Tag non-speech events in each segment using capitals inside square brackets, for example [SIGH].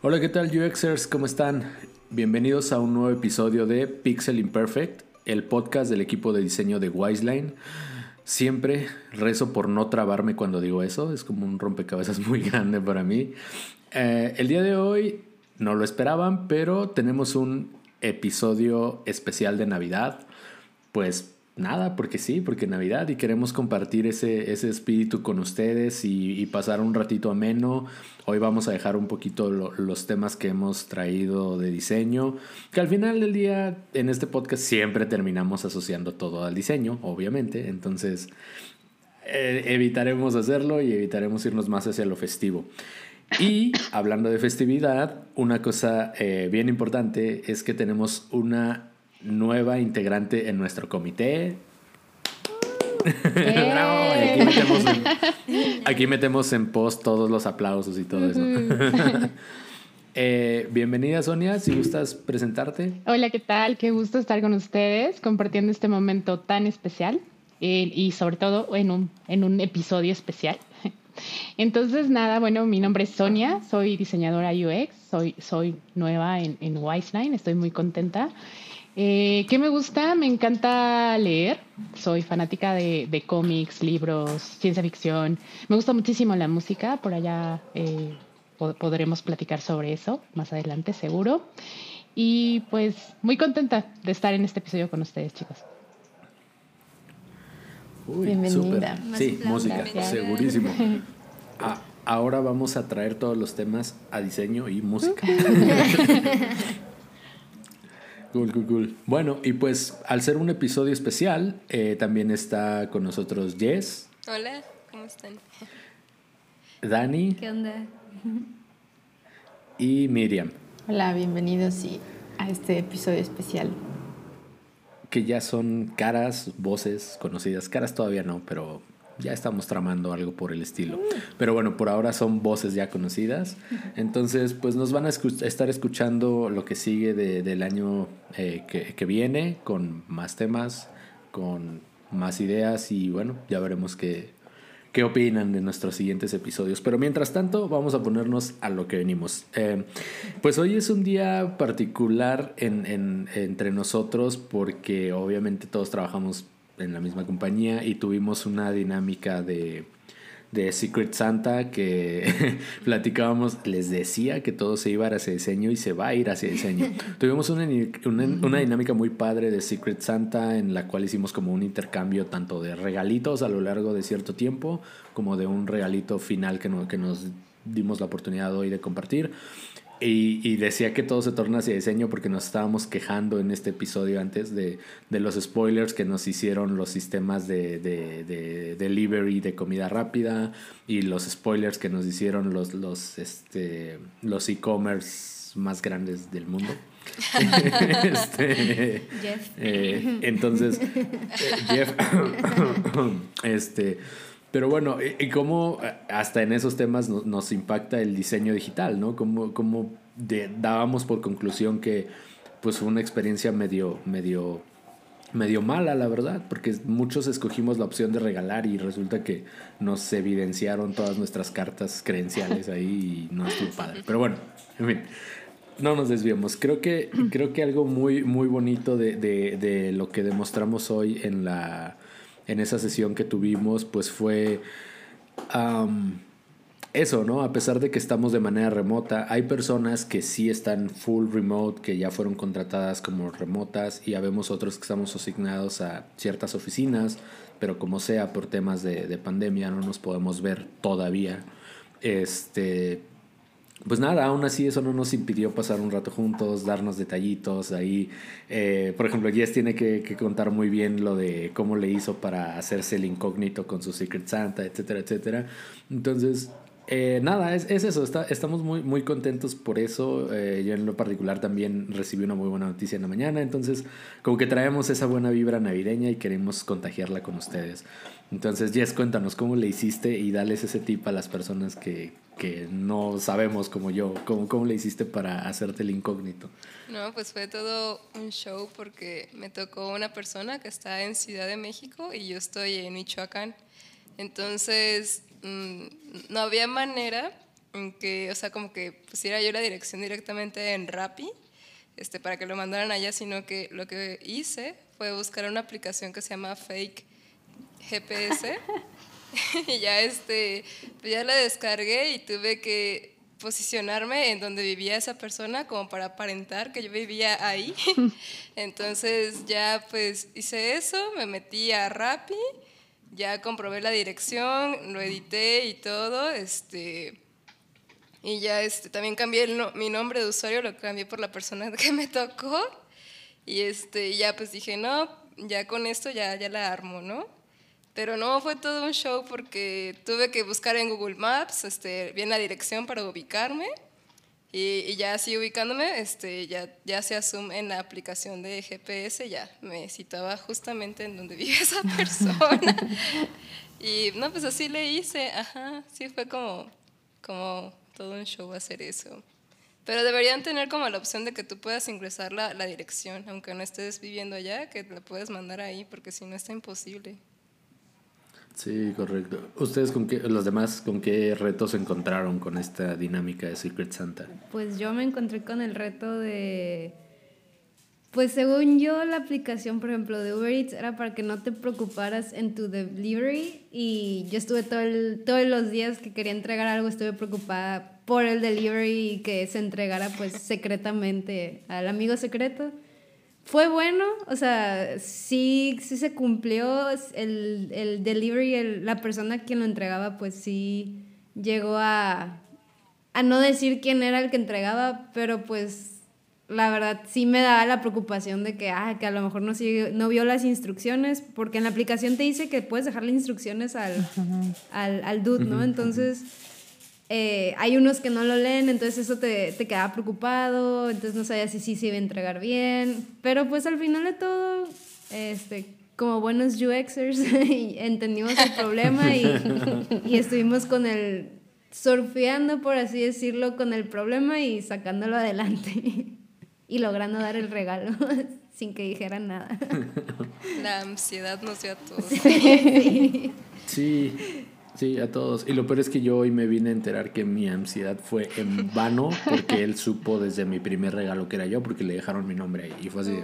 Hola, ¿qué tal UXers? ¿Cómo están? Bienvenidos a un nuevo episodio de Pixel Imperfect, el podcast del equipo de diseño de Wiseline. Siempre rezo por no trabarme cuando digo eso, es como un rompecabezas [LAUGHS] muy grande para mí. Eh, el día de hoy no lo esperaban, pero tenemos un episodio especial de Navidad. Pues Nada, porque sí, porque Navidad y queremos compartir ese, ese espíritu con ustedes y, pasar un ratito ameno. Hoy vamos a dejar un poquito los temas que hemos traído de diseño, que al final del día en este podcast siempre terminamos asociando todo al diseño, obviamente. Entonces eh, evitaremos hacerlo y evitaremos irnos más hacia lo festivo. Y hablando de festividad, una cosa eh, bien importante es que tenemos una nueva integrante en nuestro comité. [LAUGHS] aquí, metemos en, post todos los aplausos y todo eso. [LAUGHS] Eh, bienvenida Sonia, si gustas presentarte. Hola, ¿qué tal? Qué gusto estar con ustedes compartiendo este momento tan especial eh, y sobre todo en un, en un episodio especial. [LAUGHS] Entonces, nada, bueno, mi nombre es Sonia, soy diseñadora UX, soy, soy nueva en, en Wiseline, estoy muy contenta. Eh, ¿Qué me gusta? Me encanta leer. Soy fanática de, cómics, libros, ciencia ficción. Me gusta muchísimo la música. Por allá eh, podremos platicar sobre eso más adelante, seguro. Y pues muy contenta de estar en este episodio con ustedes, chicos. Bienvenida. Sí, música, segurísimo. [LAUGHS] Ah, ahora vamos a traer todos los temas a diseño y música. [LAUGHS] Cool, cool, cool. Bueno, y pues al ser un episodio especial, eh, también está con nosotros Jess. Hola, ¿cómo están? [LAUGHS] Dani. ¿Qué onda? Y Miriam. Hola, bienvenidos a este episodio especial. Que ya son caras, voces conocidas. Caras todavía no, pero ya estamos tramando algo por el estilo. Pero bueno, por ahora son voces ya conocidas. Entonces, pues nos van a estar escuchando lo que sigue del año eh, que, viene, con más temas, con más ideas y bueno, ya veremos qué, qué opinan de nuestros siguientes episodios. Pero mientras tanto, vamos a ponernos a lo que venimos. Eh, pues hoy es un día particular entre nosotros porque obviamente todos trabajamos en la misma compañía y tuvimos una dinámica de, de Secret Santa que [LAUGHS] platicábamos, les decía que todo se iba hacia diseño y se va a ir hacia diseño. [LAUGHS] Tuvimos una, una, dinámica muy padre de Secret Santa en la cual hicimos como un intercambio tanto de regalitos a lo largo de cierto tiempo como de un regalito final que, que nos dimos la oportunidad hoy de compartir. Y, decía que todo se torna hacia diseño porque nos estábamos quejando en este episodio antes de, los spoilers que nos hicieron los sistemas de, de, delivery de comida rápida y los spoilers que nos hicieron los los este los e-commerce más grandes del mundo. [LAUGHS] este, Jeff. Eh, entonces, eh, Jeff, [LAUGHS] [COUGHS] este, pero bueno, ¿y cómo eh, hasta en esos temas nos, impacta el diseño digital, ¿no? ¿Cómo, cómo dábamos por conclusión que pues fue una experiencia medio, medio, medio mala, la verdad, porque muchos escogimos la opción de regalar y resulta que nos evidenciaron todas nuestras cartas credenciales ahí y no estuvo padre. Pero bueno, en fin, no nos desviemos. Creo que, creo que algo muy, muy bonito de, de, de lo que demostramos hoy en la en esa sesión que tuvimos, pues fue eso, ¿no? A pesar de que estamos de manera remota, hay personas que sí están full remote, que ya fueron contratadas como remotas, y ya vemos otros que estamos asignados a ciertas oficinas, pero como sea por temas de, de pandemia no nos podemos ver todavía. Este, pues nada, aún así eso no nos impidió pasar un rato juntos, darnos detallitos ahí. Eh, por ejemplo, Jess tiene que, contar muy bien lo de cómo le hizo para hacerse el incógnito con su Secret Santa, etcétera, etcétera. Entonces, eh, nada, es, eso, estamos muy, muy contentos por eso. Eh, yo en lo particular también recibí una muy buena noticia en la mañana, entonces como que traemos esa buena vibra navideña y queremos contagiarla con ustedes. Entonces, Jess, cuéntanos cómo le hiciste y dales ese tip a las personas que, que no sabemos como yo, ¿cómo, cómo le hiciste para hacerte el incógnito? No, pues fue todo un show porque me tocó una persona que está en Ciudad de México y yo estoy en Michoacán. Entonces, mm, no había manera en que, o sea, como que pusiera yo la dirección directamente en Rappi, este, para que lo mandaran allá, sino que lo que hice fue buscar una aplicación que se llama Fake GPS. [LAUGHS] y ya, este, pues ya la descargué y tuve que posicionarme en donde vivía esa persona como para aparentar que yo vivía ahí. [LAUGHS] Entonces ya pues hice eso, me metí a Rappi, ya comprobé la dirección, lo edité y todo, este y ya este también cambié mi nombre de usuario, lo cambié por la persona [LAUGHS] que me tocó y este ya pues dije, "No, ya con esto ya ya la armo, ¿no?" Pero no, fue todo un show porque tuve que buscar en Google Maps este, bien la dirección para ubicarme. Y, ya así ubicándome, este, ya, ya hacía zoom en la aplicación de GPS, ya me citaba justamente en donde [LAUGHS] vive esa persona. y no, pues así le hice, ajá, sí fue como, como todo un show hacer eso. Pero deberían tener como la opción de que tú puedas ingresar la, la dirección, aunque no estés viviendo allá, que la puedes mandar ahí, porque si no está imposible. Sí, correcto. ¿Ustedes con qué, los demás, con qué retos se encontraron con esta dinámica de Secret Santa? Pues yo me encontré con el reto de, pues según yo la aplicación, por ejemplo, de Uber Eats era para que no te preocuparas en tu delivery y yo estuve todo el, todos los días que quería entregar algo, estuve preocupada por el delivery y que se entregara pues secretamente al amigo secreto fue bueno, o sea, sí, sí se cumplió el, el delivery, el, la persona quien lo entregaba, pues sí llegó a, a no decir quién era el que entregaba, pero pues la verdad sí me daba la preocupación de que, ah, que a lo mejor no, sigue, no vio las instrucciones, porque en la aplicación te dice que puedes dejarle instrucciones al, al, al dude, ¿no? Entonces eh, hay unos que no lo leen, entonces eso te, te queda preocupado, entonces no sabías si sí se iba a entregar bien, pero pues al final de todo, este, como buenos UXers, [LAUGHS] entendimos el problema y, y estuvimos con el, surfeando, por así decirlo, con el problema y sacándolo adelante [LAUGHS] y logrando dar el regalo [LAUGHS] sin que dijeran nada. La ansiedad nos dio a todos. sí. Sí, a todos. Y lo peor es que yo hoy me vine a enterar que mi ansiedad fue en vano porque él supo desde mi primer regalo que era yo porque le dejaron mi nombre ahí. Y fue así.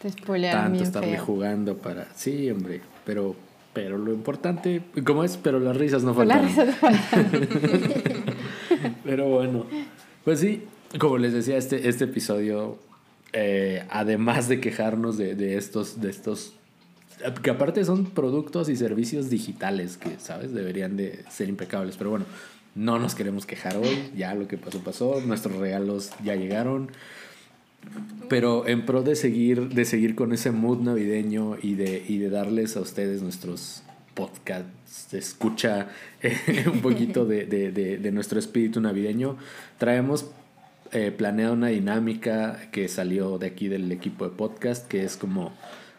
Te tanto estarle jugando para. Sí, hombre. Pero, pero lo importante. ¿Cómo es? Pero las risas no faltan. Las risas [LAUGHS] pero bueno. Pues sí, como les decía, este, este episodio. Eh, además de quejarnos de, de estos, de estos que aparte son productos y servicios digitales que, ¿sabes? Deberían de ser impecables. Pero bueno, no nos queremos quejar hoy. Ya lo que pasó, pasó. Nuestros regalos ya llegaron. Pero en pro de seguir, de seguir con ese mood navideño y de, y de darles a ustedes nuestros podcasts, escucha [LAUGHS] un poquito de, de, de, nuestro espíritu navideño, traemos eh, una dinámica que salió de aquí del equipo de podcast, que es como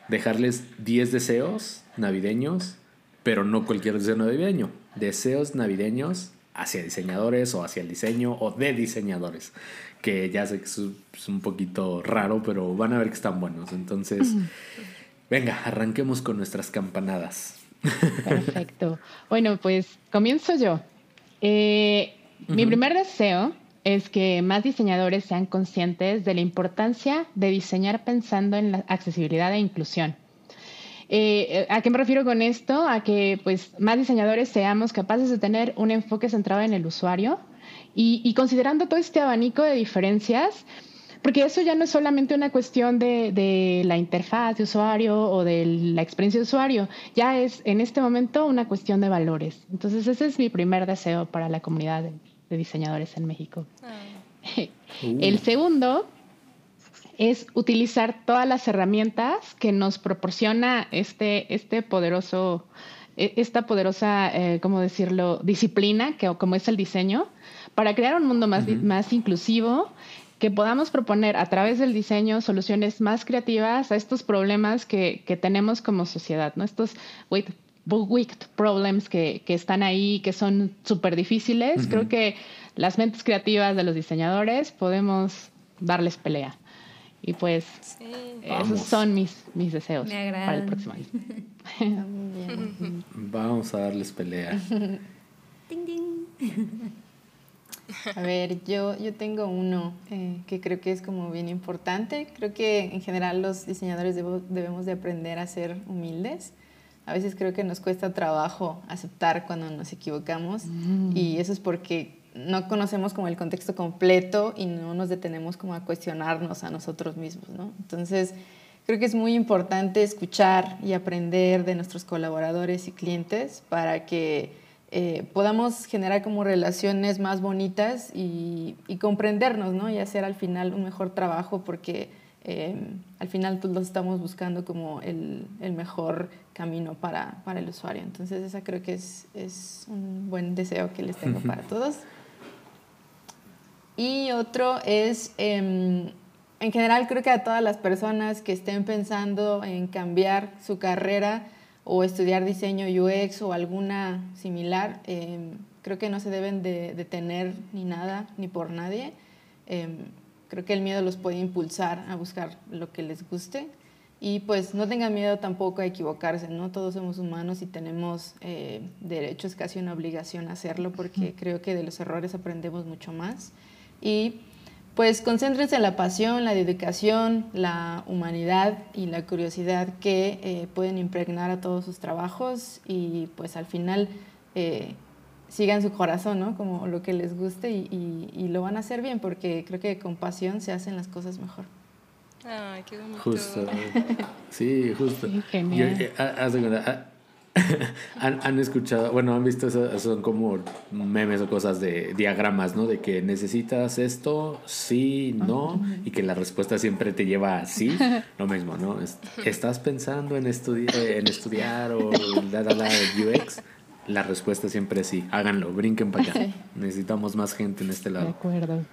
dejarles 10 deseos navideños, pero no cualquier deseo navideño. Deseos navideños hacia diseñadores o hacia el diseño o de diseñadores. Que ya sé que es un poquito raro, pero van a ver que están buenos. Entonces, venga, arranquemos con nuestras campanadas. Perfecto. Bueno, pues comienzo yo. Eh, mi primer deseo es que más diseñadores sean conscientes de la importancia de diseñar pensando en la accesibilidad e inclusión. Eh, ¿A qué me refiero con esto? A que pues, más diseñadores seamos capaces de tener un enfoque centrado en el usuario y, considerando todo este abanico de diferencias, porque eso ya no es solamente una cuestión de, de, la interfaz de usuario o de la experiencia de usuario, ya es en este momento una cuestión de valores. Entonces ese es mi primer deseo para la comunidad de diseñadores en México. Ah. El segundo es utilizar todas las herramientas que nos proporciona este, este poderoso, e, esta poderosa, eh, ¿cómo decirlo?, disciplina, que, como es el diseño, para crear un mundo más, más inclusivo, que podamos proponer a través del diseño soluciones más creativas a estos problemas que, que tenemos como sociedad, ¿no? Estos, wait, wicked problems que, que están ahí, que son súper difíciles. Creo que las mentes creativas de los diseñadores podemos darles pelea. Y pues esos son mis, mis deseos para el próximo año. Vamos a darles pelea. [LAUGHS] A ver, yo, yo tengo uno eh, que creo que es como bien importante. Creo que en general los diseñadores debemos de aprender a ser humildes. A veces creo que nos cuesta trabajo aceptar cuando nos equivocamos mm. y eso es porque no conocemos como el contexto completo y no nos detenemos como a cuestionarnos a nosotros mismos, ¿no? Entonces, creo que es muy importante escuchar y aprender de nuestros colaboradores y clientes para que eh, podamos generar como relaciones más bonitas y, comprendernos, ¿no? Y hacer al final un mejor trabajo porque eh, al final pues, los estamos buscando como el, el mejor camino para, para, el usuario. Entonces, esa creo que es, es un buen deseo que les tengo para [LAUGHS] todos. Y otro es, em, en general creo que a todas las personas que estén pensando en cambiar su carrera o estudiar diseño UX o alguna similar, em, creo que no se deben de detener ni nada, ni por nadie. Em, creo que el miedo los puede impulsar a buscar lo que les guste. Y pues no tengan miedo tampoco a equivocarse, ¿no? Todos somos humanos y tenemos eh, derechos, casi una obligación a hacerlo, porque creo que de los errores aprendemos mucho más. Y pues concéntrense en la pasión, la dedicación, la humanidad y la curiosidad que eh, pueden impregnar a todos sus trabajos y pues al final eh, sigan su corazón, ¿no? Como lo que les guste y, y, lo van a hacer bien porque creo que con pasión se hacen las cosas mejor. Ay, qué bonito. Justo. [LAUGHS] Sí, justo. genial. Eh, [LAUGHS] ¿Han, escuchado, bueno, han visto, eso, son como memes o cosas de diagramas, ¿no? De que necesitas esto, sí, no, y que la respuesta siempre te lleva a sí. [LAUGHS] Lo mismo, ¿no? ¿Estás pensando en, estudiar en estudiar o la, la, la UX? La respuesta siempre es sí. Háganlo, brinquen para allá. [LAUGHS] Necesitamos más gente en este lado. De acuerdo.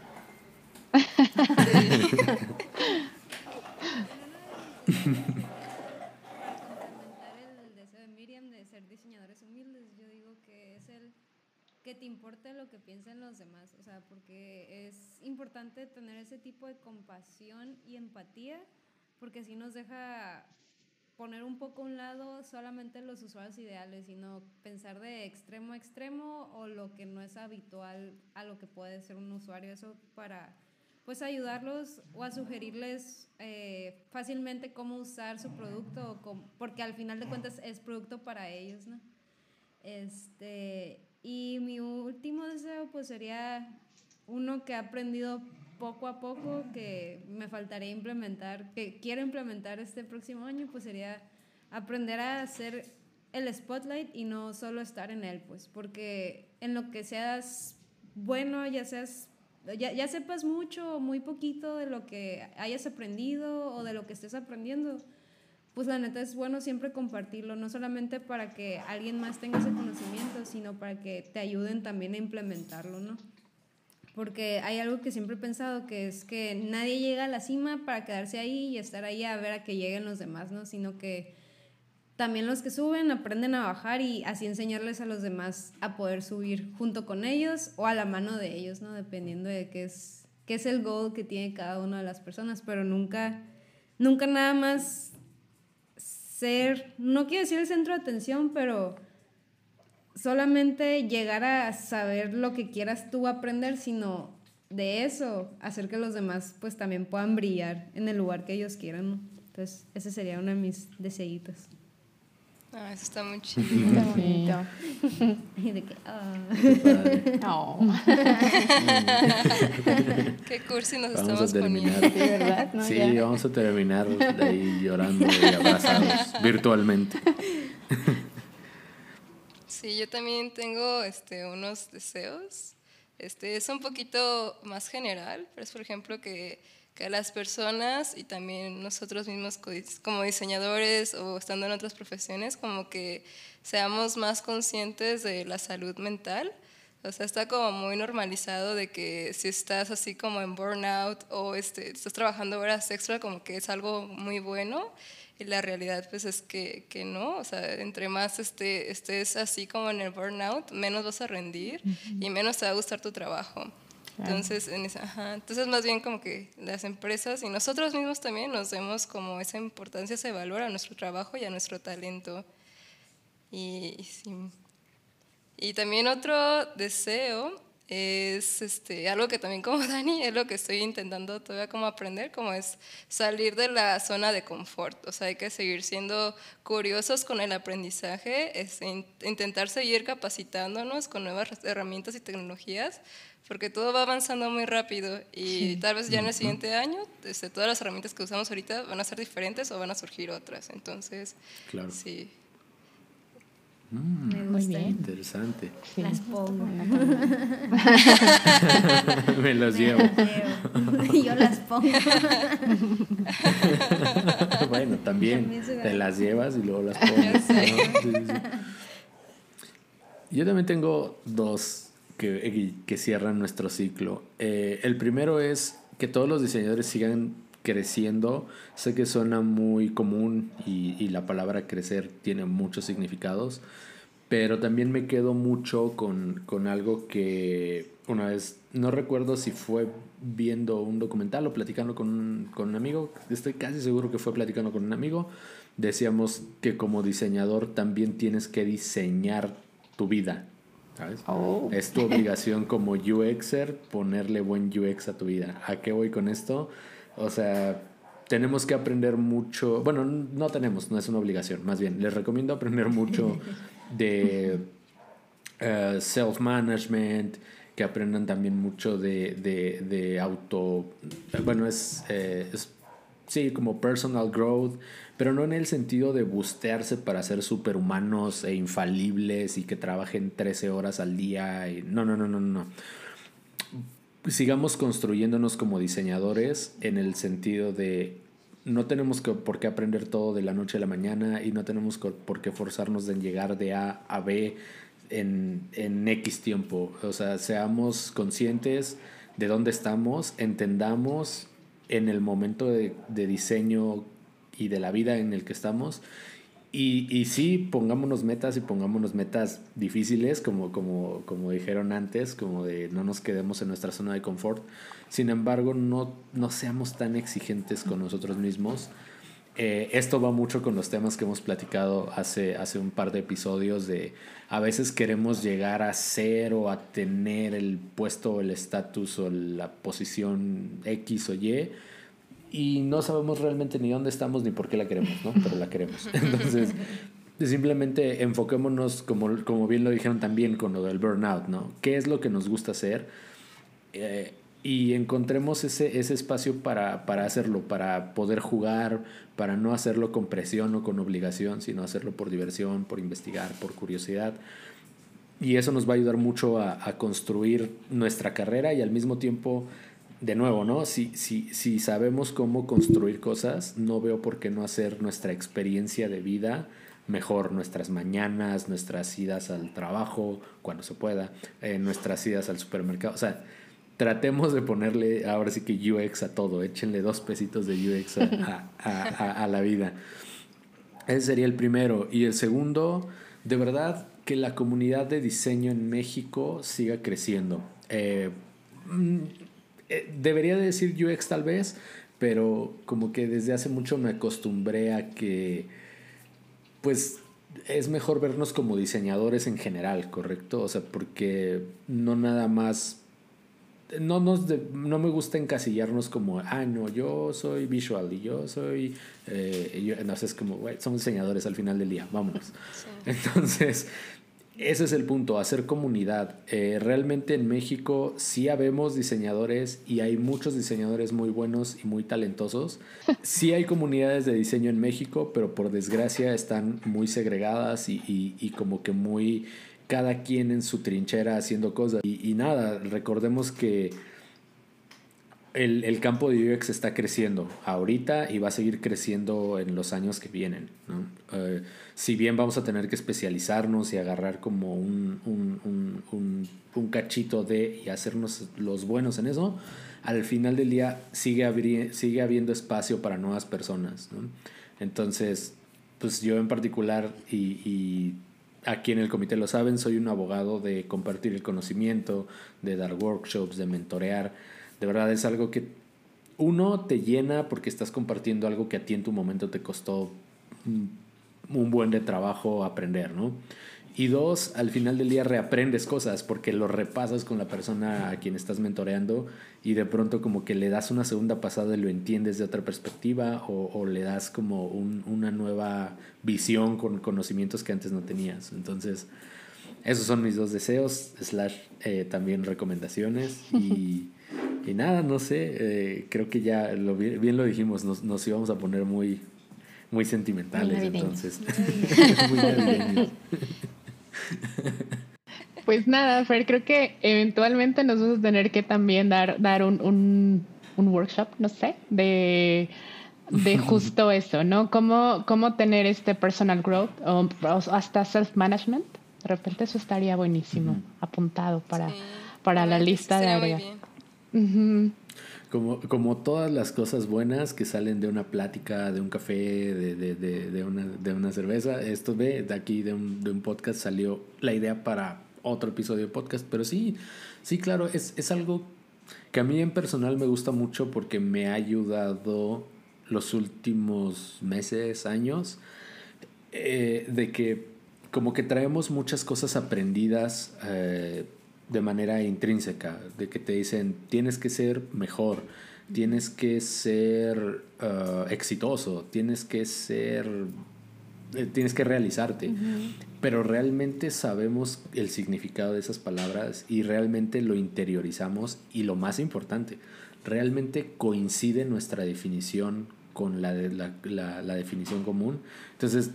que te importe lo que piensen los demás, o sea, porque es importante tener ese tipo de compasión y empatía, porque así nos deja poner un poco a un lado solamente los usuarios ideales, sino pensar de extremo a extremo o lo que no es habitual a lo que puede ser un usuario, eso para pues ayudarlos o a sugerirles eh, fácilmente cómo usar su producto, porque al final de cuentas es producto para ellos, ¿no? Este, y mi último deseo pues sería uno que he aprendido poco a poco, que me faltaría implementar, que quiero implementar este próximo año, pues sería aprender a hacer el spotlight y no solo estar en él, pues, porque en lo que seas bueno, ya seas, ya, ya sepas mucho o muy poquito de lo que hayas aprendido o de lo que estés aprendiendo, pues la neta es bueno siempre compartirlo, no solamente para que alguien más tenga ese conocimiento, sino para que te ayuden también a implementarlo, ¿no? Porque hay algo que siempre he pensado, que es que nadie llega a la cima para quedarse ahí y estar ahí a ver a que lleguen los demás, ¿no? Sino que también los que suben aprenden a bajar y así enseñarles a los demás a poder subir junto con ellos o a la mano de ellos, ¿no? Dependiendo de qué es, qué es el goal que tiene cada una de las personas, pero nunca, nunca nada más ser, no quiero decir el centro de atención, pero solamente llegar a saber lo que quieras tú aprender, sino de eso, hacer que los demás pues también puedan brillar en el lugar que ellos quieran. Entonces, ese sería uno de mis deseitos. Ah, eso está muy chido. Está bonito. [LAUGHS] y de que, oh. [LAUGHS] Qué cursi nos vamos estamos a terminar. poniendo. ¿verdad? No, sí, vamos a terminar de ahí llorando y abrazados virtualmente. [LAUGHS] sí, yo también tengo este, unos deseos. Este, es un poquito más general, pero es por ejemplo que que las personas y también nosotros mismos como diseñadores o estando en otras profesiones, como que seamos más conscientes de la salud mental. O sea, está como muy normalizado de que si estás así como en burnout o este, estás trabajando horas extra, como que es algo muy bueno. Y la realidad pues es que, que no, o sea, entre más este, estés así como en el burnout, menos vas a rendir y menos te va a gustar tu trabajo. Entonces, en esa, entonces, más bien como que las empresas y nosotros mismos también nos demos como esa importancia, ese valor a nuestro trabajo y a nuestro talento. Y, y también otro deseo es este, algo que también como [LAUGHS] Dani es lo que estoy intentando todavía como aprender, como es salir de la zona de confort. O sea, hay que seguir siendo curiosos con el aprendizaje, es intentar seguir capacitándonos con nuevas herramientas y tecnologías, porque todo va avanzando muy rápido y tal vez ya en el siguiente año este, todas las herramientas que usamos ahorita van a ser diferentes o van a surgir otras. Entonces, claro. sí. Mm, Muy bien. Interesante. Las pongo. [LAUGHS] Me los llevo. [LAUGHS] Yo las pongo. [LAUGHS] bueno, también te las llevas y luego las pones. ¿no? Sí, sí, sí. Yo también tengo dos que, que cierran nuestro ciclo. Eh, el primero es que todos los diseñadores sigan creciendo. Sé que suena muy común y, y la palabra crecer tiene muchos significados, pero también me quedo mucho con, con algo que una vez, no recuerdo si fue viendo un documental o platicando con un, con un amigo, estoy casi seguro que fue platicando con un amigo, decíamos que como diseñador también tienes que diseñar tu vida. ¿sabes? Oh. Es tu obligación como UXer ponerle buen UX a tu vida. ¿A qué voy con esto? O sea, tenemos que aprender mucho. Bueno, no tenemos, no es una obligación. Más bien, les recomiendo aprender mucho [LAUGHS] de eh, self-management, que aprendan también mucho de, de, de auto. Bueno, es, eh, es. Sí, como personal growth, pero no en el sentido de bustearse para ser superhumanos e infalibles y que trabajen 13 horas al día. Y, no, no, no, no, no sigamos construyéndonos como diseñadores en el sentido de no tenemos que, por qué aprender todo de la noche a la mañana y no tenemos co- por qué forzarnos en llegar de A a B en, en X tiempo. O sea, seamos conscientes de dónde estamos, entendamos en el momento de, de diseño y de la vida en el que estamos y, y sí, pongámonos metas y pongámonos metas difíciles, como, como, como dijeron antes, como de no nos quedemos en nuestra zona de confort. Sin embargo, no, no seamos tan exigentes con nosotros mismos. Eh, esto va mucho con los temas que hemos platicado hace, hace un par de episodios de a veces queremos llegar a ser o a tener el puesto, el estatus o la posición X o Y y no sabemos realmente ni dónde estamos ni por qué la queremos, ¿no? Pero la queremos. [LAUGHS] Entonces, simplemente enfoquémonos, como, como bien lo dijeron también con lo del burnout, ¿no? ¿Qué es lo que nos gusta hacer? Eh, y encontremos ese, ese espacio para, para hacerlo, para poder jugar, para no hacerlo con presión o con obligación, sino hacerlo por diversión, por investigar, por curiosidad. Y eso nos va a ayudar mucho a, a construir nuestra carrera y al mismo tiempo de nuevo, ¿no? Si, si, si sabemos cómo construir cosas, no veo por qué no hacer nuestra experiencia de vida mejor, nuestras mañanas, nuestras idas al trabajo, cuando se pueda, eh, nuestras idas al supermercado. O sea, tratemos de ponerle ahora sí que UX a todo, échenle dos pesitos de UX [LAUGHS] a, a, a, a la vida. Ese sería el primero. Y el segundo, de verdad, que la comunidad de diseño en México siga creciendo. Eh, mm, eh, debería de decir UX tal vez, pero como que desde hace mucho me acostumbré a que, pues, es mejor vernos como diseñadores en general, ¿correcto? O sea, porque no nada más... No, nos de- no me gusta encasillarnos como, ah, no, yo soy visual y yo soy... Eh, yo, no sé, es como, güey, somos diseñadores al final del día, vámonos. [LAUGHS] Entonces, ese es el punto, hacer comunidad. Eh, realmente en México sí habemos diseñadores y hay muchos diseñadores muy buenos y muy talentosos. Sí hay comunidades de diseño en México, pero por desgracia están muy segregadas y, y- y como que muy cada quien en su trinchera haciendo cosas. Y, y nada, recordemos que el, el campo de UX está creciendo ahorita y va a seguir creciendo en los años que vienen. ¿no? Eh, si bien vamos a tener que especializarnos y agarrar como un, un, un, un, cachito de y hacernos los buenos en eso, al final del día sigue, sigue habiendo espacio para nuevas personas. ¿no? Entonces, pues yo en particular y, y aquí en el comité lo saben, soy un abogado de compartir el conocimiento, de dar workshops, de mentorear. De verdad es algo que uno te llena porque estás compartiendo algo que a ti en tu momento te costó un, buen de trabajo aprender, ¿no? Y dos, al final del día reaprendes cosas porque lo repasas con la persona a quien estás mentoreando y de pronto como que le das una segunda pasada y lo entiendes de otra perspectiva o, o le das como un, una nueva visión con conocimientos que antes no tenías. Entonces, esos son mis dos deseos, slash eh, también recomendaciones y, [LAUGHS] y, nada, no sé, eh, creo que ya lo, bien lo dijimos, nos, nos íbamos a poner muy, muy sentimentales, muy entonces. muy [LAUGHS] navideños. [LAUGHS] Pues nada, Fer, creo que eventualmente nos vamos a tener que también dar, dar un, un, un workshop, no sé, de, de [LAUGHS] justo eso, ¿no? Cómo, cómo tener este personal growth o, hasta self-management. De repente eso estaría buenísimo, apuntado para, sí, para la lista de agregar. Como, como todas las cosas buenas que salen de una plática, de un café, de, de, de, de una, de una cerveza, esto de, de aquí, de un, de un podcast, salió la idea para otro episodio de podcast. Pero sí, sí, claro, es, es algo que a mí en personal me gusta mucho porque me ha ayudado los últimos meses, años, eh, de que como que traemos muchas cosas aprendidas. Eh, de manera intrínseca, de que te dicen tienes que ser mejor, tienes que ser uh, exitoso, tienes que ser, eh, tienes que realizarte. Uh -huh. Pero realmente sabemos el significado de esas palabras y realmente lo interiorizamos y lo más importante, realmente coincide nuestra definición con la, de, la, la, la definición común. Entonces,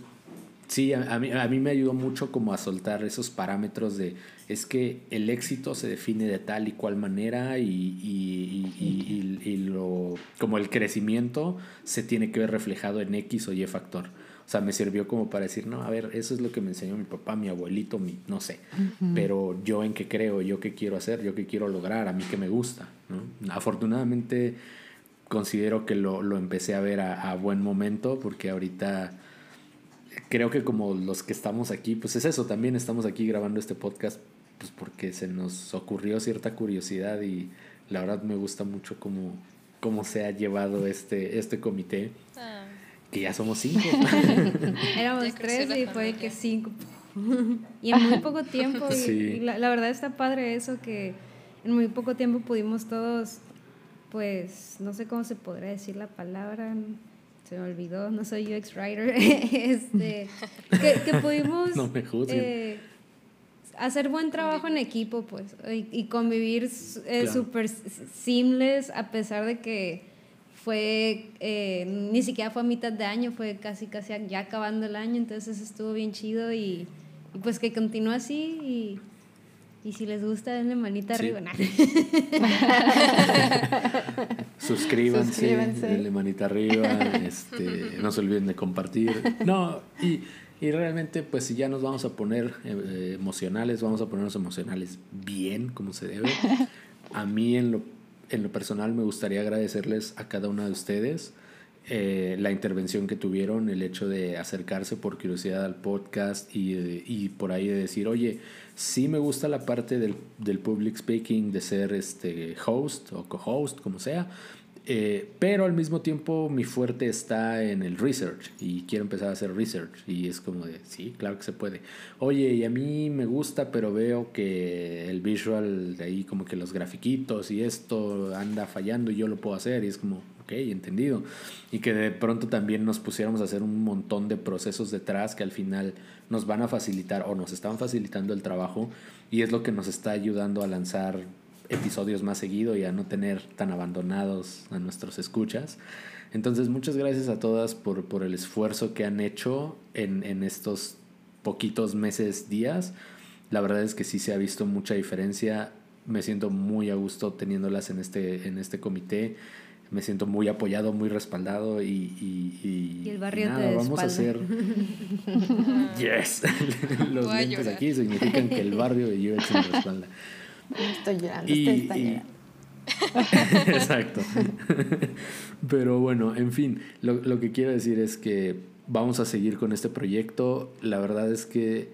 sí, a, a, mí, a mí me ayudó mucho como a soltar esos parámetros de es que el éxito se define de tal y cual manera y, y, y, y, lo, como el crecimiento se tiene que ver reflejado en X o Y factor. O sea, me sirvió como para decir, no, a ver, eso es lo que me enseñó mi papá, mi abuelito, mi, no sé. Uh -huh. Pero yo en qué creo, yo qué quiero hacer, yo qué quiero lograr, a mí qué me gusta. ¿no? Afortunadamente considero que lo, lo empecé a ver a, a buen momento porque ahorita creo que como los que estamos aquí, pues es eso, también estamos aquí grabando este podcast pues porque se nos ocurrió cierta curiosidad y la verdad me gusta mucho cómo, cómo se ha llevado este, este comité. Ah. Que ya somos cinco. [LAUGHS] Éramos tres y fue que cinco. [LAUGHS] y en muy poco tiempo. Y, sí. y la, la, verdad está padre eso que en muy poco tiempo pudimos todos, pues, no sé cómo se podría decir la palabra, se me olvidó, no soy UX writer, [LAUGHS] este, que, que pudimos... [LAUGHS] No me. Eh, hacer buen trabajo en equipo, pues, y, y convivir eh, súper seamless, a pesar de que fue, eh, ni siquiera fue a mitad de año, fue casi, casi ya acabando el año, entonces estuvo bien chido y, y pues que continúe así y, y, si les gusta, denle manita sí. arriba. [LAUGHS] Suscríbanse, Suscríbanse, denle manita arriba, este, no se olviden de compartir. No, y y realmente, pues si ya nos vamos a poner eh, emocionales, vamos a ponernos emocionales bien, como se debe. A mí en lo, en lo personal me gustaría agradecerles a cada una de ustedes eh, la intervención que tuvieron, el hecho de acercarse por curiosidad al podcast y, y por ahí de decir, oye, sí me gusta la parte del, del public speaking, de ser este host o co-host, como sea, eh, pero al mismo tiempo mi fuerte está en el research y quiero empezar a hacer research y es como de, sí, claro que se puede. Oye, y a mí me gusta, pero veo que el visual de ahí como que los grafiquitos y esto anda fallando y yo lo puedo hacer y es como, ok, entendido. Y que de pronto también nos pusiéramos a hacer un montón de procesos detrás que al final nos van a facilitar o nos están facilitando el trabajo y es lo que nos está ayudando a lanzar episodios más seguido y a no tener tan abandonados a nuestros escuchas. Entonces, muchas gracias a todas por, por el esfuerzo que han hecho en, en estos poquitos meses, días. La verdad es que sí se ha visto mucha diferencia. Me siento muy a gusto teniéndolas en este, en este comité. Me siento muy apoyado, muy respaldado y, y, y, y el barrio y nada, te vamos a hacer. [LAUGHS] yes, [LAUGHS] los lentes aquí significan que el barrio de UX me respalda. Estoy llorando, y, está y... [LAUGHS] Exacto. Pero bueno, en fin, lo, lo, que quiero decir es que vamos a seguir con este proyecto. La verdad es que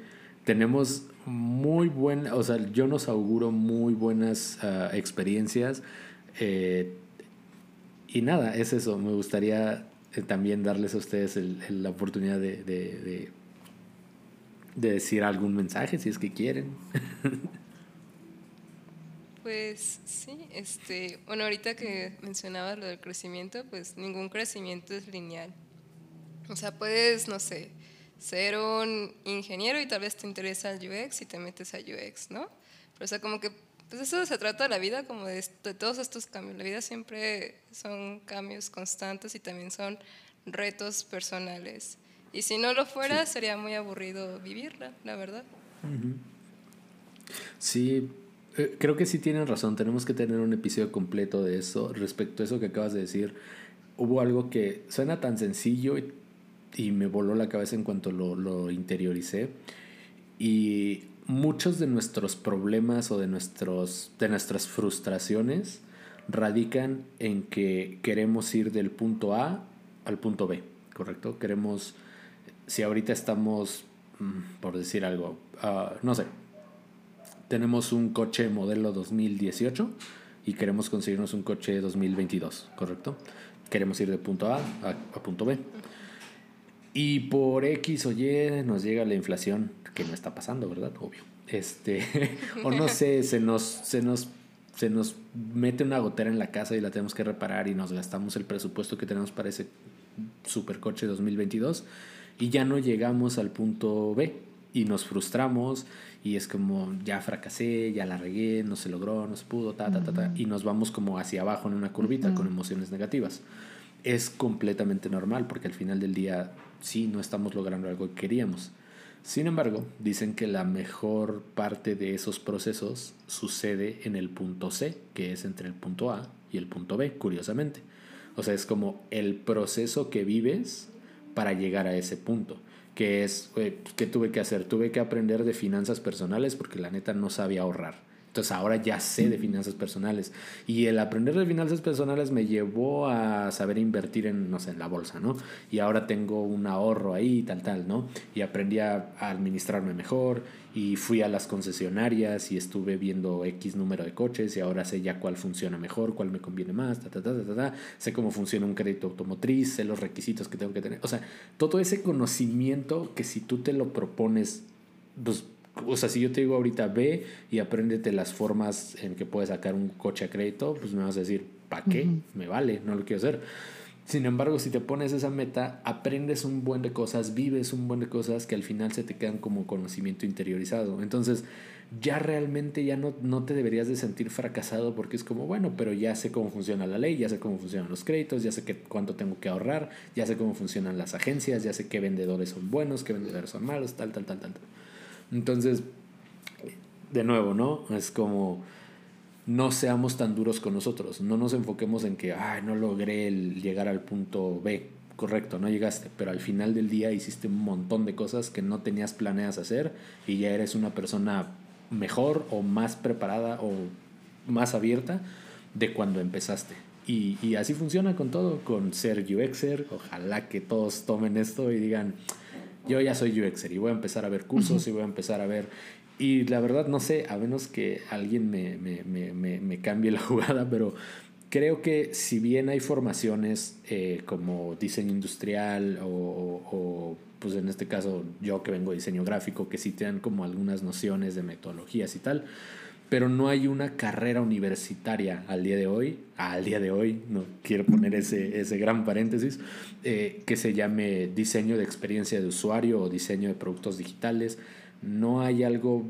tenemos muy buena, o sea, yo nos auguro muy buenas uh, experiencias. Eh, y nada, es eso. Me gustaría eh, también darles a ustedes el, la oportunidad de, de, de de decir algún mensaje si es que quieren. [LAUGHS] Pues sí, este, bueno, ahorita que mencionabas lo del crecimiento, pues ningún crecimiento es lineal. O sea, puedes, no sé, ser un ingeniero y tal vez te interesa el UX y te metes a UX, ¿no? Pero o sea, como que pues eso se trata de la vida, como de, de, todos estos cambios. La vida siempre son cambios constantes y también son retos personales. Y si no lo fuera, sería muy aburrido vivirla, la verdad. Sí, eh, creo que sí tienen razón. Tenemos que tener un episodio completo de eso. Respecto a eso que acabas de decir, hubo algo que suena tan sencillo y, y me voló la cabeza en cuanto lo, lo interioricé. Y muchos de nuestros problemas o de, nuestros, de nuestras frustraciones radican en que queremos ir del punto A al punto B, ¿correcto? Queremos, si ahorita estamos, mm, por decir algo, uh, no sé, tenemos un coche modelo 2018 y queremos conseguirnos un coche 2022, ¿correcto? Queremos ir de punto a, a punto B. Y por X o Y nos llega la inflación que no está pasando, ¿verdad? Obvio. Este, [LAUGHS] o no sé, se nos, se nos, se nos mete una gotera en la casa y la tenemos que reparar y nos gastamos el presupuesto que tenemos para ese supercoche 2022 y ya no llegamos al punto B y nos frustramos y es como ya fracasé, ya la regué, no se logró, no se pudo, ta, ta, ta, ta, y nos vamos como hacia abajo en una curvita con emociones negativas. Es completamente normal porque al final del día sí no estamos logrando algo que queríamos. Sin embargo, dicen que la mejor parte de esos procesos sucede en el punto C, que es entre el punto A y el punto B, curiosamente. O sea, es como el proceso que vives para llegar a ese punto, que es, ¿qué tuve que hacer? Tuve que aprender de finanzas personales porque la neta no sabía ahorrar entonces ahora ya sé de finanzas personales. Y el aprender de finanzas personales me llevó a saber invertir en, no sé, en la bolsa, ¿no? Y ahora tengo un ahorro ahí, tal, tal, ¿no? Y aprendí a, administrarme mejor y fui a las concesionarias y estuve viendo X número de coches y ahora sé ya cuál funciona mejor, cuál me conviene más, ta, ta, ta, ta, ta, sé cómo funciona un crédito automotriz, sé los requisitos que tengo que tener. O sea, todo ese conocimiento que si tú te lo propones, pues o sea, si yo te digo ahorita ve y apréndete las formas en que puedes sacar un coche a crédito, pues me vas a decir, ¿para qué? Me vale, no lo quiero hacer. Sin embargo, si te pones esa meta, aprendes un buen de cosas, vives un buen de cosas que al final se te quedan como conocimiento interiorizado. Entonces, ya realmente ya no, no te deberías de sentir fracasado porque es como, bueno, pero ya sé cómo funciona la ley, ya sé cómo funcionan los créditos, ya sé que, cuánto tengo que ahorrar, ya sé cómo funcionan las agencias, ya sé qué vendedores son buenos, qué vendedores son malos, tal, tal, tal, tal. tal. Entonces, de nuevo, ¿no? Es como no seamos tan duros con nosotros, no nos enfoquemos en que, ay, no logré llegar al punto B, correcto, no llegaste, pero al final del día hiciste un montón de cosas que no tenías planeas hacer y ya eres una persona mejor o más preparada o más abierta de cuando empezaste. Y, y así funciona con todo, con ser UXer, ojalá que todos tomen esto y digan, yo ya soy UXer y voy a empezar a ver cursos y voy a empezar a ver... Y la verdad no sé, a menos que alguien me, me, me, me cambie la [LAUGHS] jugada, pero creo que si bien hay formaciones eh, como diseño industrial o, o, pues en este caso yo que vengo de diseño gráfico, que sí te dan como algunas nociones de metodologías y tal, pero no hay una carrera universitaria al día de hoy, al día de hoy, no quiero poner ese, ese gran paréntesis, eh, que se llame diseño de experiencia de usuario o diseño de productos digitales. No hay algo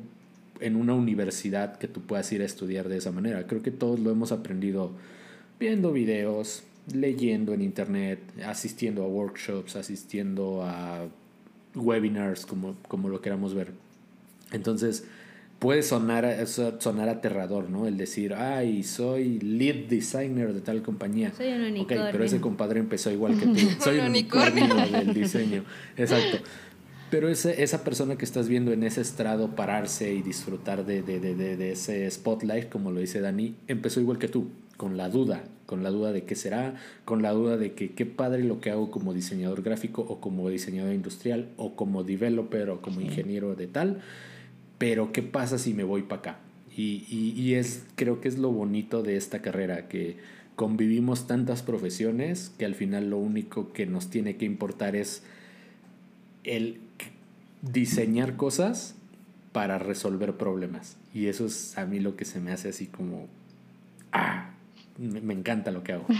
en una universidad que tú puedas ir a estudiar de esa manera. Creo que todos lo hemos aprendido viendo videos, leyendo en internet, asistiendo a workshops, asistiendo a webinars, como, como lo queramos ver. Entonces, puede sonar, sonar aterrador, ¿no? El decir, ay, soy lead designer de tal compañía. Soy un unicornio. Ok, pero ese compadre empezó igual que [LAUGHS] tú. soy un unicornio del diseño. Exacto. Pero ese, esa persona que estás viendo en ese estrado pararse y disfrutar de, de, de, de, ese spotlight, como lo dice Dani, empezó igual que tú, con la duda, con la duda de qué será, con la duda de que qué padre lo que hago como diseñador gráfico o como diseñador industrial o como developer o como ingeniero de tal pero ¿qué pasa si me voy para acá? Y, y, es, creo que es lo bonito de esta carrera, que convivimos tantas profesiones que al final lo único que nos tiene que importar es el diseñar cosas para resolver problemas. Y eso es a mí lo que se me hace así como, ah, me, me encanta lo que hago. [LAUGHS]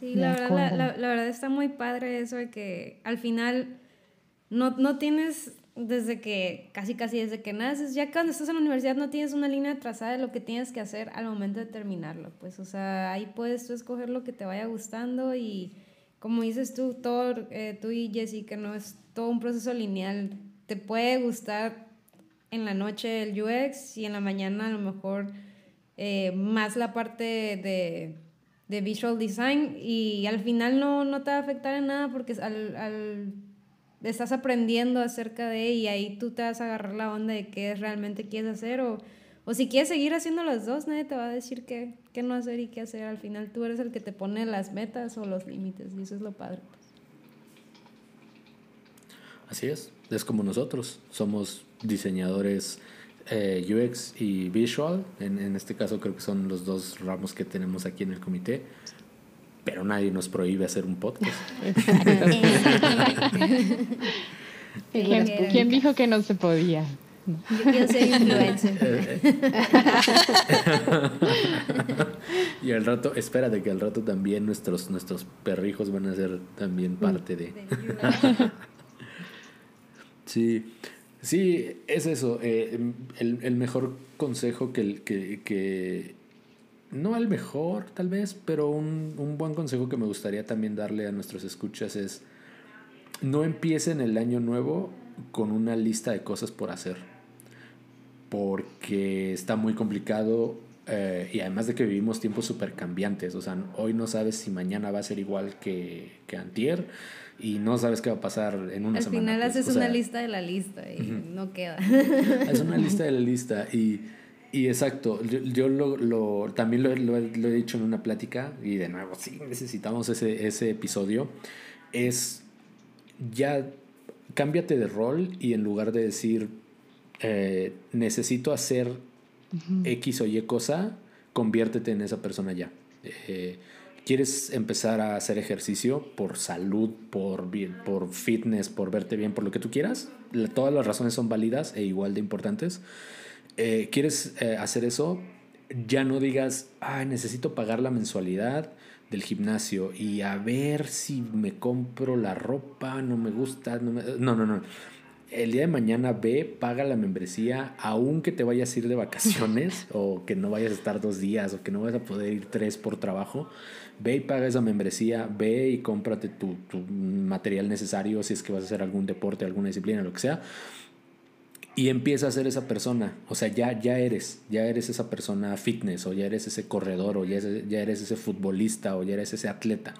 Sí, la verdad, la, la, verdad está muy padre eso de que al final no, no tienes desde que, casi casi desde que naces, ya cuando estás en la universidad no tienes una línea trazada de lo que tienes que hacer al momento de terminarlo, pues, o sea, ahí puedes tú escoger lo que te vaya gustando y como dices tú, todo, eh, tú y Jessy, que no es todo un proceso lineal, te puede gustar en la noche el UX y en la mañana a lo mejor eh, más la parte de de visual design y al final no, no te va a afectar en nada porque al, al, estás aprendiendo acerca de y ahí tú te vas a agarrar la onda de qué realmente quieres hacer o, o si quieres seguir haciendo las dos, nadie te va a decir qué, qué no hacer y qué hacer. Al final tú eres el que te pone las metas o los límites y eso es lo padre. Así es, es como nosotros, somos diseñadores eh, UX y Visual. En, en, este caso creo que son los dos ramos que tenemos aquí en el comité. Pero nadie nos prohíbe hacer un podcast. ¿Quién dijo que no se podía? Yo quiero ser influencer. [LAUGHS] y al rato, espérate que al rato también nuestros, nuestros perrijos van a ser también parte de... [LAUGHS] sí. Sí, es eso. Eh, el, el, mejor consejo que, que, que, No el mejor, tal vez, pero un, un, buen consejo que me gustaría también darle a nuestros escuchas es. No empiecen el año nuevo con una lista de cosas por hacer. Porque está muy complicado. Eh, y además de que vivimos tiempos súper cambiantes. O sea, hoy no sabes si mañana va a ser igual que, que antier y no sabes qué va a pasar en una semana. Al final pues, haces una lista de la lista y no queda. Es una lista de la lista y, y exacto, yo, yo lo, lo, también lo, lo, he dicho en una plática y de nuevo, sí, necesitamos ese, ese episodio, es ya cámbiate de rol y en lugar de decir eh, necesito hacer X o Y cosa, conviértete en esa persona ya. Eh, quieres empezar a hacer ejercicio por salud, por, bien, por fitness, por verte bien, por lo que tú quieras, todas las razones son válidas e igual de importantes. Eh, quieres eh, hacer eso, ya no digas, ay, necesito pagar la mensualidad del gimnasio y a ver si me compro la ropa, no me gusta, no, no, no, no. El día de mañana ve, paga la membresía, aunque te vayas a ir de vacaciones [LAUGHS] o que no vayas a estar dos días o que no vayas a poder ir tres por trabajo ve y paga esa membresía, ve y cómprate tu, tu material necesario si es que vas a hacer algún deporte, alguna disciplina, lo que sea. Y empieza a ser esa persona, o sea, ya, ya eres, ya eres esa persona fitness, o ya eres ese corredor, o ya, ya eres ese futbolista, o ya eres ese atleta,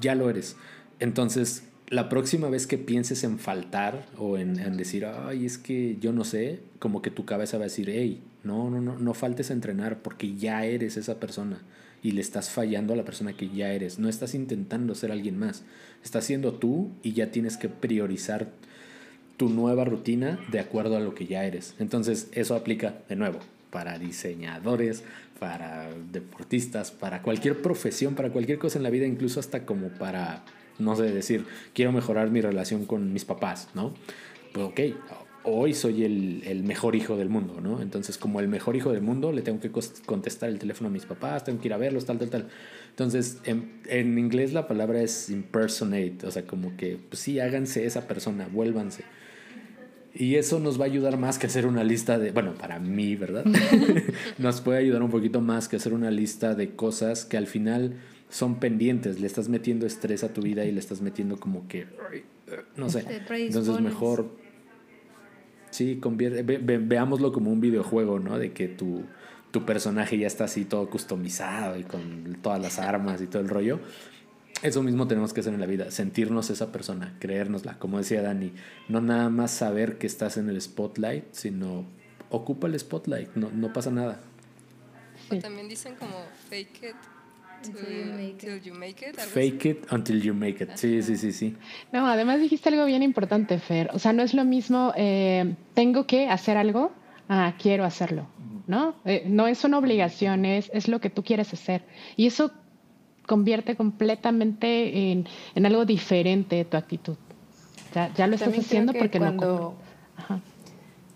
ya lo eres. Entonces, la próxima vez que pienses en faltar o en, en, decir, ay, es que yo no sé, como que tu cabeza va a decir, hey, no, no, no, no faltes a entrenar porque ya eres esa persona y le estás fallando a la persona que ya eres. No estás intentando ser alguien más. Estás siendo tú y ya tienes que priorizar tu nueva rutina de acuerdo a lo que ya eres. Entonces, eso aplica de nuevo para diseñadores, para deportistas, para cualquier profesión, para cualquier cosa en la vida, incluso hasta como para, no sé, decir, quiero mejorar mi relación con mis papás, ¿no? Pues ok, hoy soy el, el, mejor hijo del mundo, ¿no? Entonces, como el mejor hijo del mundo, le tengo que contestar el teléfono a mis papás, tengo que ir a verlos, tal, tal, tal. Entonces, en, en inglés la palabra es impersonate, o sea, como que, pues sí, háganse esa persona, vuélvanse. Y eso nos va a ayudar más que hacer una lista de, bueno, para mí, ¿verdad? [LAUGHS] nos puede ayudar un poquito más que hacer una lista de cosas que al final son pendientes, le estás metiendo estrés a tu vida y le estás metiendo como que, no sé. Entonces mejor Sí, convierte, veámoslo como un videojuego, ¿no? De que tu, tu personaje ya está así todo customizado y con todas las armas y todo el rollo. Eso mismo tenemos que hacer en la vida, sentirnos esa persona, creérnosla, como decía Dani, no nada más saber que estás en el spotlight, sino ocupa el spotlight, no, no pasa nada. O también dicen como fake it Until you make it. Fake it until you make it. Sí, sí, sí, sí. No, además dijiste algo bien importante, Fer. O sea, no es lo mismo, eh, tengo que hacer algo, ah, quiero hacerlo, ¿no? Eh, no es una obligación, es, es lo que tú quieres hacer. Y eso convierte completamente en, en algo diferente tu actitud. Ya, ya lo estás También haciendo que porque no cuando, Ajá.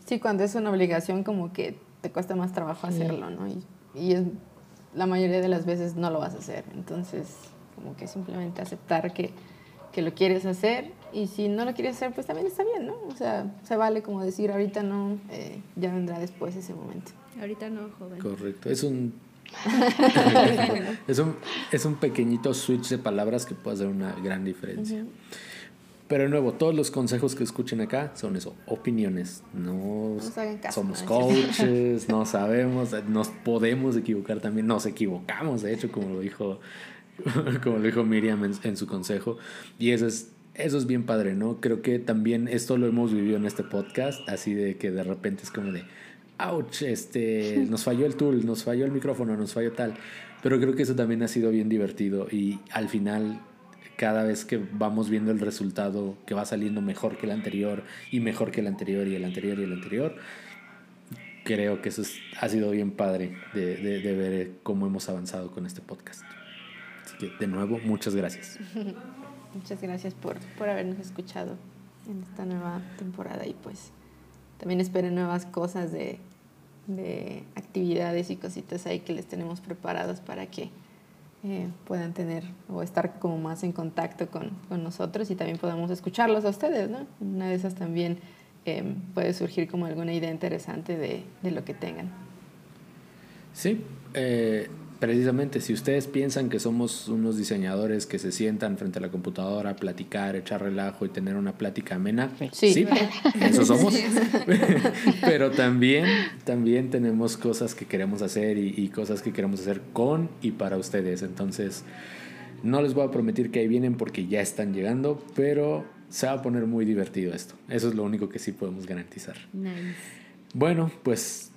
Sí, cuando es una obligación como que te cuesta más trabajo hacerlo, ¿no? Y, y es, la mayoría de las veces no lo vas a hacer. Entonces, como que simplemente aceptar que, que lo quieres hacer y si no lo quieres hacer, pues también está bien, ¿no? O sea, se vale como decir ahorita no, eh, ya vendrá después ese momento. Ahorita no, joven. Correcto. Es un, [LAUGHS] es un. Es un pequeñito switch de palabras que puede hacer una gran diferencia. Pero de nuevo, todos los consejos que escuchen acá son eso, opiniones. No caso, somos ¿no? coaches, [LAUGHS] no sabemos, nos podemos equivocar también, nos equivocamos, de hecho, como lo dijo, [LAUGHS] como lo dijo Miriam en, en su consejo. Y eso es, eso es bien padre, ¿no? Creo que también esto lo hemos vivido en este podcast, así de que de repente es como de, ouch, este, [LAUGHS] nos falló el tool, nos falló el micrófono, nos falló tal. Pero creo que eso también ha sido bien divertido y al final cada vez que vamos viendo el resultado que va saliendo mejor que el anterior y mejor que el anterior y el anterior y el anterior, creo que eso es- ha sido bien padre de, de- de ver cómo hemos avanzado con este podcast. Así que de nuevo, muchas gracias. [LAUGHS] Muchas gracias por, por habernos escuchado en esta nueva temporada y pues también esperen nuevas cosas de, de actividades y cositas ahí que les tenemos preparadas para que eh, puedan tener o estar como más en contacto con, con nosotros y también podamos escucharlos a ustedes, ¿no? Una de esas también eh, puede surgir como alguna idea interesante de, de lo que tengan. Sí, eh, precisamente si ustedes piensan que somos unos diseñadores que se sientan frente a la computadora a platicar, echar relajo y tener una plática amena, Sí. eso somos. [LAUGHS] Pero también, también tenemos cosas que queremos hacer y, y cosas que queremos hacer con y para ustedes. Entonces, no les voy a prometer que ahí vienen porque ya están llegando, pero se va a poner muy divertido esto. Eso es lo único que sí podemos garantizar. Nice. Bueno, pues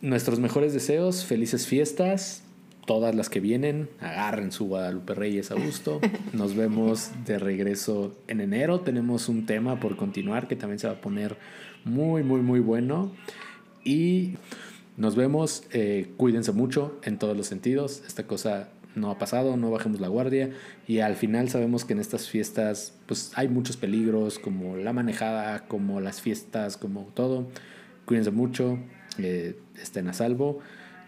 nuestros mejores deseos, felices fiestas, todas las que vienen, agarren su Guadalupe Reyes a gusto. [LAUGHS] Nos vemos de regreso en enero. Tenemos un tema por continuar que también se va a poner muy, muy, muy bueno. Y nos vemos, eh, cuídense mucho en todos los sentidos. Esta cosa no ha pasado, no bajemos la guardia. Y al final sabemos que en estas fiestas pues hay muchos peligros, como la manejada, como las fiestas, como todo. Cuídense mucho, eh, estén a salvo.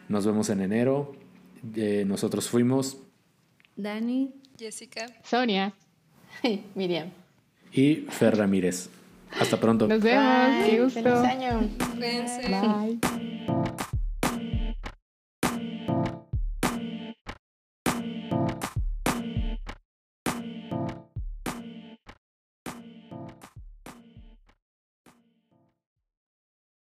Nos vemos en enero. Eh, nosotros fuimos Dani. Jessica. Sonia, Miriam. y Fer Ramírez. Hasta pronto. nos vemos. Qué Bye. gusto. Feliz año. Cuídense. Bye.